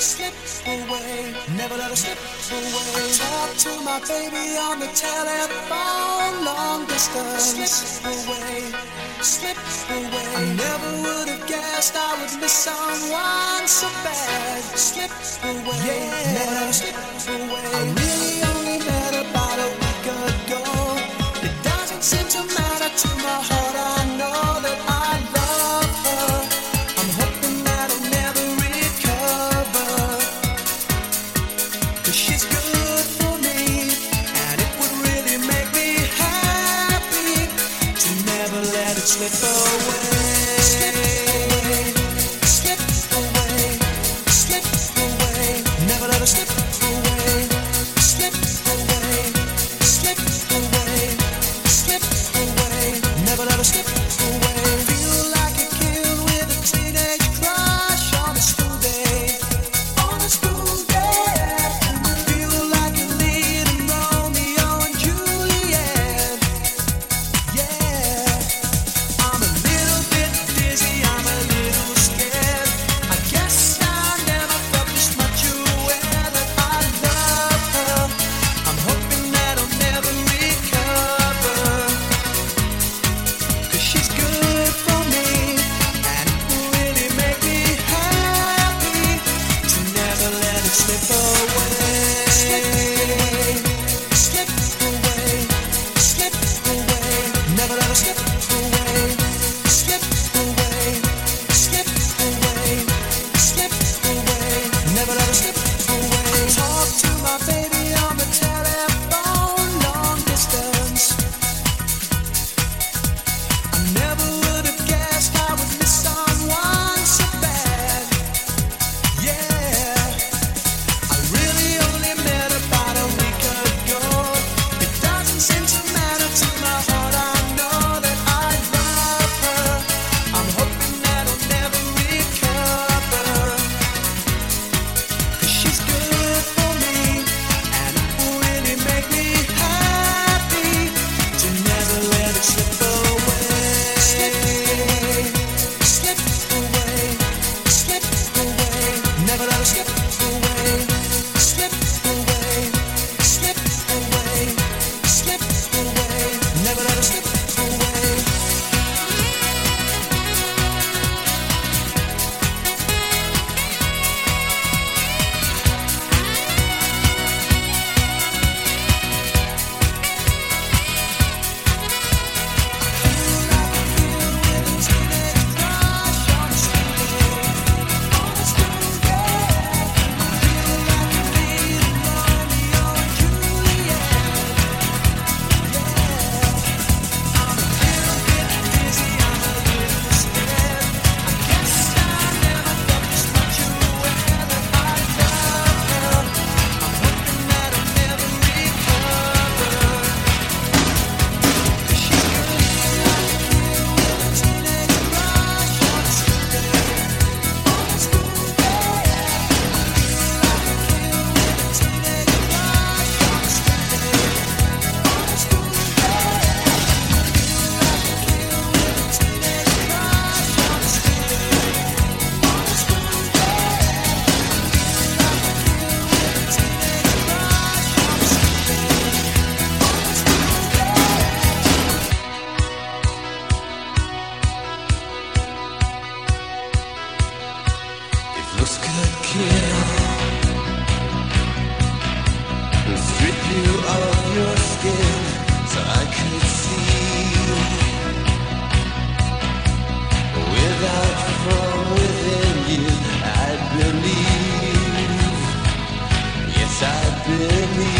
slip away. Never let her slip away. I talk to my baby on the telephone, long distance. Slip away, slip away. I never would have guessed I would miss someone so bad. Slip away, yeah. never let her slip away. slip away. will